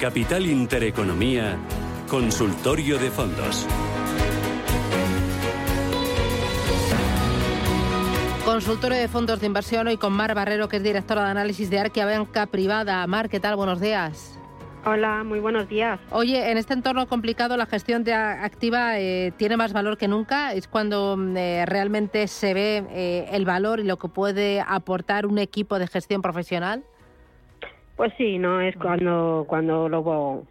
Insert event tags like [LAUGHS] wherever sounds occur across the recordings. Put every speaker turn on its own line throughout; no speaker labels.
Capital Intereconomía, Consultorio de Fondos.
Consultorio de fondos de inversión hoy con Mar Barrero, que es directora de análisis de Arquia Banca Privada. Mar, ¿qué tal? Buenos días.
Hola, muy buenos días.
Oye, en este entorno complicado la gestión de activa eh, tiene más valor que nunca. Es cuando mm, eh, realmente se ve eh, el valor y lo que puede aportar un equipo de gestión profesional.
Pues sí, no es cuando cuando luego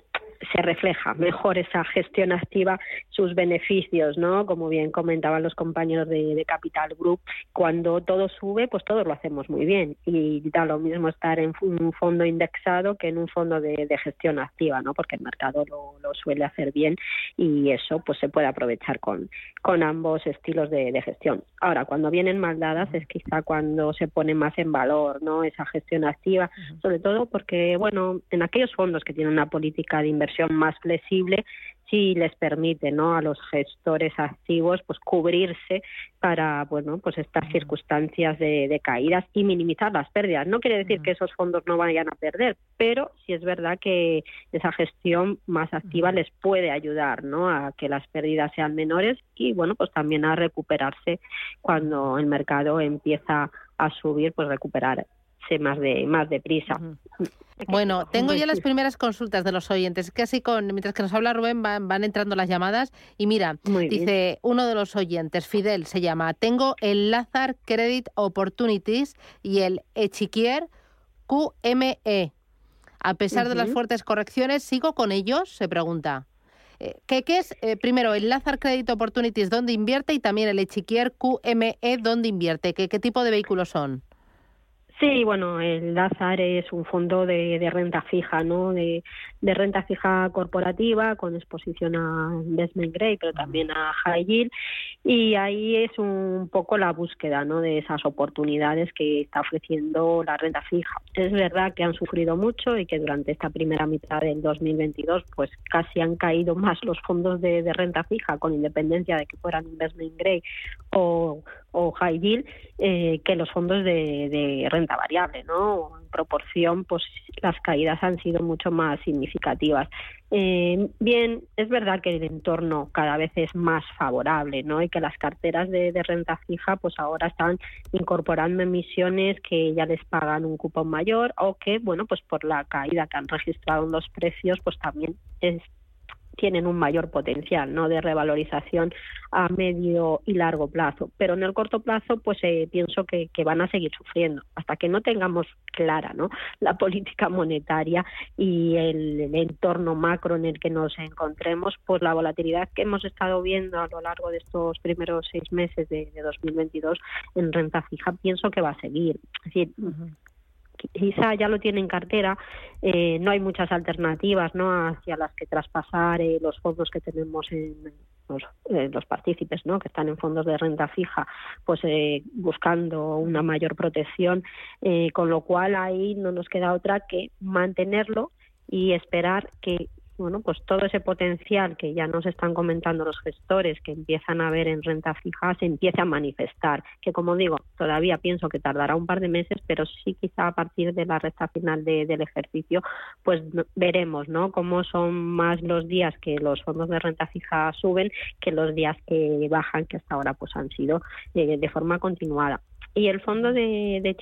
se refleja mejor esa gestión activa, sus beneficios, ¿no? Como bien comentaban los compañeros de, Capital Group, cuando todo sube, pues todos lo hacemos muy bien y da lo mismo estar en un fondo indexado que en un fondo de, gestión activa, ¿no? Porque el mercado lo, suele hacer bien y eso pues se puede aprovechar con, con ambos estilos de, gestión. Ahora, cuando vienen mal dadas es quizá cuando se pone más en valor, ¿no? Esa gestión activa, sobre todo porque, bueno, en aquellos fondos que tienen una política de inversión más flexible si les permite ¿no? a los gestores activos pues cubrirse para bueno pues estas circunstancias de, caídas y minimizar las pérdidas no quiere decir que esos fondos no vayan a perder pero sí es verdad que esa gestión más activa les puede ayudar ¿no? a que las pérdidas sean menores y bueno pues también a recuperarse cuando el mercado empieza a subir pues recuperar más de más deprisa.
Bueno, tengo ya las primeras consultas de los oyentes. Casi con mientras que nos habla Rubén van, entrando las llamadas y mira, dice uno de los oyentes, Fidel se llama, tengo el Lazar Credit Opportunities y el Echiquier QME. A pesar de las fuertes correcciones, ¿sigo con ellos? Se pregunta. Eh, ¿Qué, es, eh, primero, el Lazar Credit Opportunities, dónde invierte? Y también el Echiquier QME, dónde invierte? ¿Qué, qué tipo de vehículos son?
Sí, bueno, el Lazar es un fondo de, renta fija, ¿no? De, renta fija corporativa con exposición a investment grade, pero también a high yield. Y ahí es un poco la búsqueda, ¿no? De esas oportunidades que está ofreciendo la renta fija. Es verdad que han sufrido mucho y que durante esta primera mitad del 2022, pues casi han caído más los fondos de, renta fija, con independencia de que fueran investment grade o, o high yield, eh, que los fondos de, de renta variable, ¿no? En proporción, pues las caídas han sido mucho más significativas. Eh, bien, es verdad que el entorno cada vez es más favorable, ¿no? Y que las carteras de, renta fija, pues ahora están incorporando emisiones que ya les pagan un cupón mayor o que, bueno, pues por la caída que han registrado en los precios, pues también es, tienen un mayor potencial no de revalorización a medio y largo plazo. Pero en el corto plazo pues eh, pienso que, van a seguir sufriendo hasta que no tengamos clara no la política monetaria y el, entorno macro en el que nos encontremos pues la volatilidad que hemos estado viendo a lo largo de estos primeros seis meses de, 2022 en renta fija pienso que va a seguir. Es decir, quizá ya lo tiene en cartera, eh, no hay muchas alternativas ¿no? hacia las que traspasar eh, los fondos que tenemos en los, eh, los, partícipes ¿no? que están en fondos de renta fija, pues buscando una mayor protección, con lo cual ahí no nos queda otra que mantenerlo y esperar que bueno, pues todo ese potencial que ya nos están comentando los gestores que empiezan a ver en renta fija se empiece a manifestar, que como digo, todavía pienso que tardará un par de meses, pero sí quizá a partir de la recta final del ejercicio, pues veremos, ¿no? Cómo son más los días que los fondos de renta fija suben que los días que bajan, que hasta ahora pues han sido eh, de forma continuada. Y el fondo de, de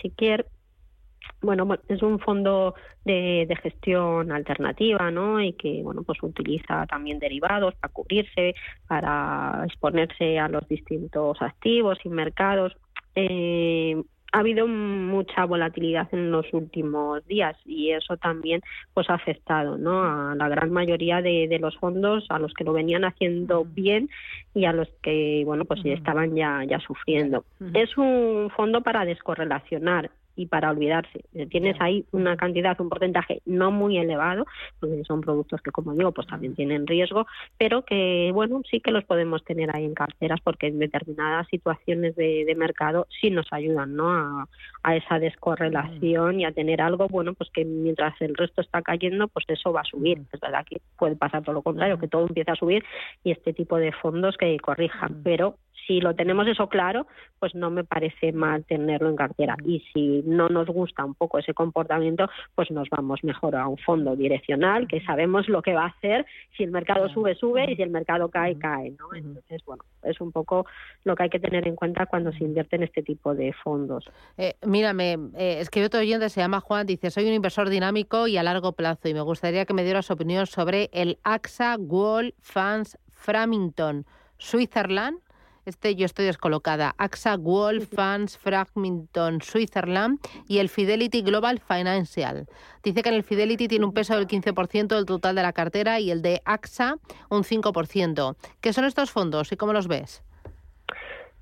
bueno, es un fondo de, gestión alternativa, ¿no? Y que, bueno, pues utiliza también derivados para cubrirse, para exponerse a los distintos activos y mercados. Eh, ha habido mucha volatilidad en los últimos días y eso también pues ha afectado ¿no? a la gran mayoría de, los fondos a los que lo venían haciendo bien y a los que bueno pues estaban ya ya sufriendo es un fondo para descorrelacionar y para olvidarse. Eh, tienes ahí una cantidad, un porcentaje no muy elevado, porque son productos que, como digo, pues también tienen riesgo, pero que, bueno, sí que los podemos tener ahí en carteras porque en determinadas situaciones de, mercado sí nos ayudan, ¿no? A, esa descorrelación y a tener algo, bueno, pues que mientras el resto está cayendo, pues eso va a subir. Es verdad que puede pasar todo lo contrario, que todo empieza a subir y este tipo de fondos que corrijan, pero si lo tenemos eso claro, pues no me parece mal tenerlo en cartera. Y si no nos gusta un poco ese comportamiento, pues nos vamos mejor a un fondo direccional que sabemos lo que va a hacer. Si el mercado sube, sube y si el mercado cae, cae. ¿no? Entonces, bueno, es un poco lo que hay que tener en cuenta cuando se invierte en este tipo de fondos.
Eh, mírame, eh, es que otro oyente se llama Juan, dice, soy un inversor dinámico y a largo plazo y me gustaría que me diera su opinión sobre el AXA World Funds Framington Switzerland este yo estoy descolocada. AXA World Funds Fragmenton Switzerland y el Fidelity Global Financial. Dice que en el Fidelity tiene un peso del 15% del total de la cartera y el de AXA un 5%. ¿Qué son estos fondos y cómo los ves?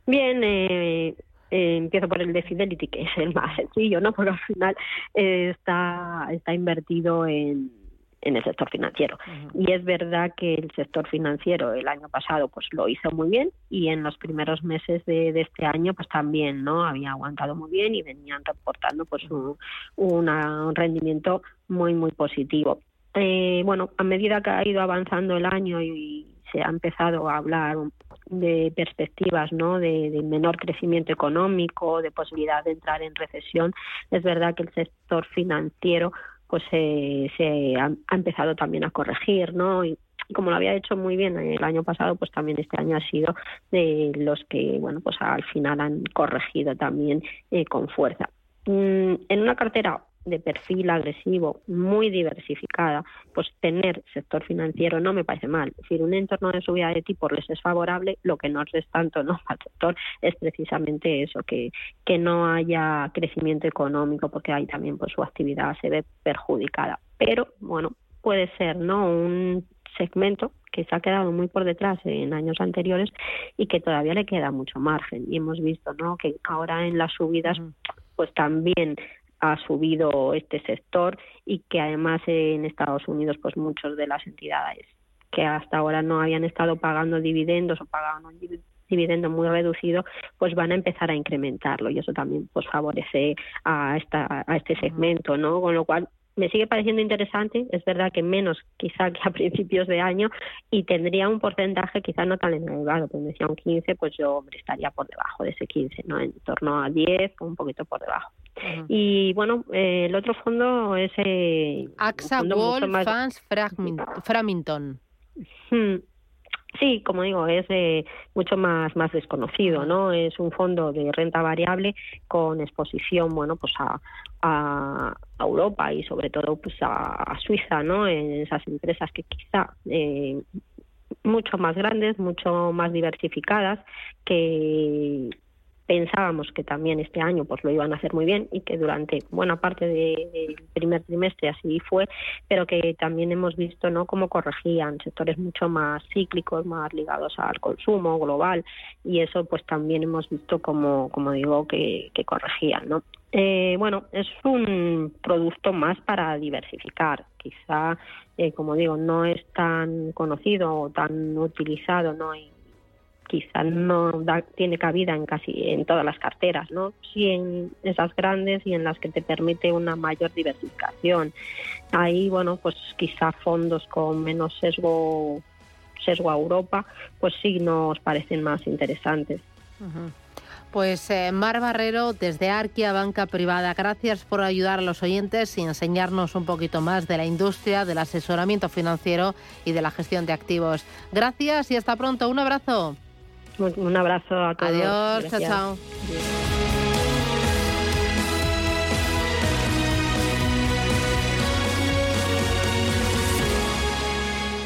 Bien, eh, eh, empiezo por el de Fidelity, que es el más sencillo, ¿no? [LAUGHS] Porque al final eh, está, está invertido en en el sector financiero. Y es verdad que el sector financiero el año pasado pues lo hizo muy bien y en los primeros meses de, este año pues también no había aguantado muy bien y venían reportando pues un, un rendimiento muy muy positivo. Eh, bueno, a medida que ha ido avanzando el año y, se ha empezado a hablar de perspectivas ¿no? De, de, menor crecimiento económico, de posibilidad de entrar en recesión, es verdad que el sector financiero pues se ha, empezado también a corregir, ¿no? Y, como lo había hecho muy bien el año pasado, pues también este año ha sido de los que, bueno, pues al final han corregido también eh, con fuerza. Mm, en una cartera de perfil agresivo, muy diversificada, pues tener sector financiero no me parece mal. Es decir, un entorno de subida de tipos les es favorable, lo que no es tanto no [LAUGHS] al sector es precisamente eso, que, que no haya crecimiento económico, porque ahí también pues su actividad se ve perjudicada. Pero bueno, puede ser no un segmento que se ha quedado muy por detrás en años anteriores y que todavía le queda mucho margen. Y hemos visto no que ahora en las subidas pues también ha subido este sector y que además en Estados Unidos pues muchos de las entidades que hasta ahora no habían estado pagando dividendos o pagaban un dividendo muy reducido, pues van a empezar a incrementarlo y eso también pues favorece a esta a este segmento, ¿no? Con lo cual me sigue pareciendo interesante, es verdad que menos quizá que a [LAUGHS] principios de año y tendría un porcentaje quizá no tan elevado, pues decía un 15, pues yo hombre, estaría por debajo de ese 15, ¿no? En torno a 10 o un poquito por debajo. Y bueno, eh, el otro fondo es... Eh,
AXA World Funds Framington.
Hmm. Sí, como digo, es eh, mucho más más desconocido, ¿no? Es un fondo de renta variable con exposición, bueno, pues a, a, Europa y sobre todo pues a, Suiza, ¿no? En esas empresas que quizá eh, mucho más grandes, mucho más diversificadas, que pensábamos que también este año pues lo iban a hacer muy bien y que durante buena parte del primer trimestre así fue, pero que también hemos visto no cómo corregían sectores mucho más cíclicos, más ligados al consumo global y eso pues también hemos visto como como digo que, que corregían, ¿no? Eh, bueno, es un producto más para diversificar. Quizá, eh, como digo, no es tan conocido o tan utilizado, no hay quizá no tiene cabida en casi en todas las carteras, ¿no? Sí en esas grandes y en las que te permite una mayor diversificación. Ahí, bueno, pues quizá fondos con menos sesgo sesgo a Europa, pues sí nos parecen más interesantes.
Pues eh, Mar Barrero, desde Arquia Banca Privada, gracias por ayudar a los oyentes y enseñarnos un poquito más de la industria, del asesoramiento financiero y de la gestión de activos. Gracias y hasta pronto. Un abrazo.
Un abrazo a todos.
Adiós, chao, chao.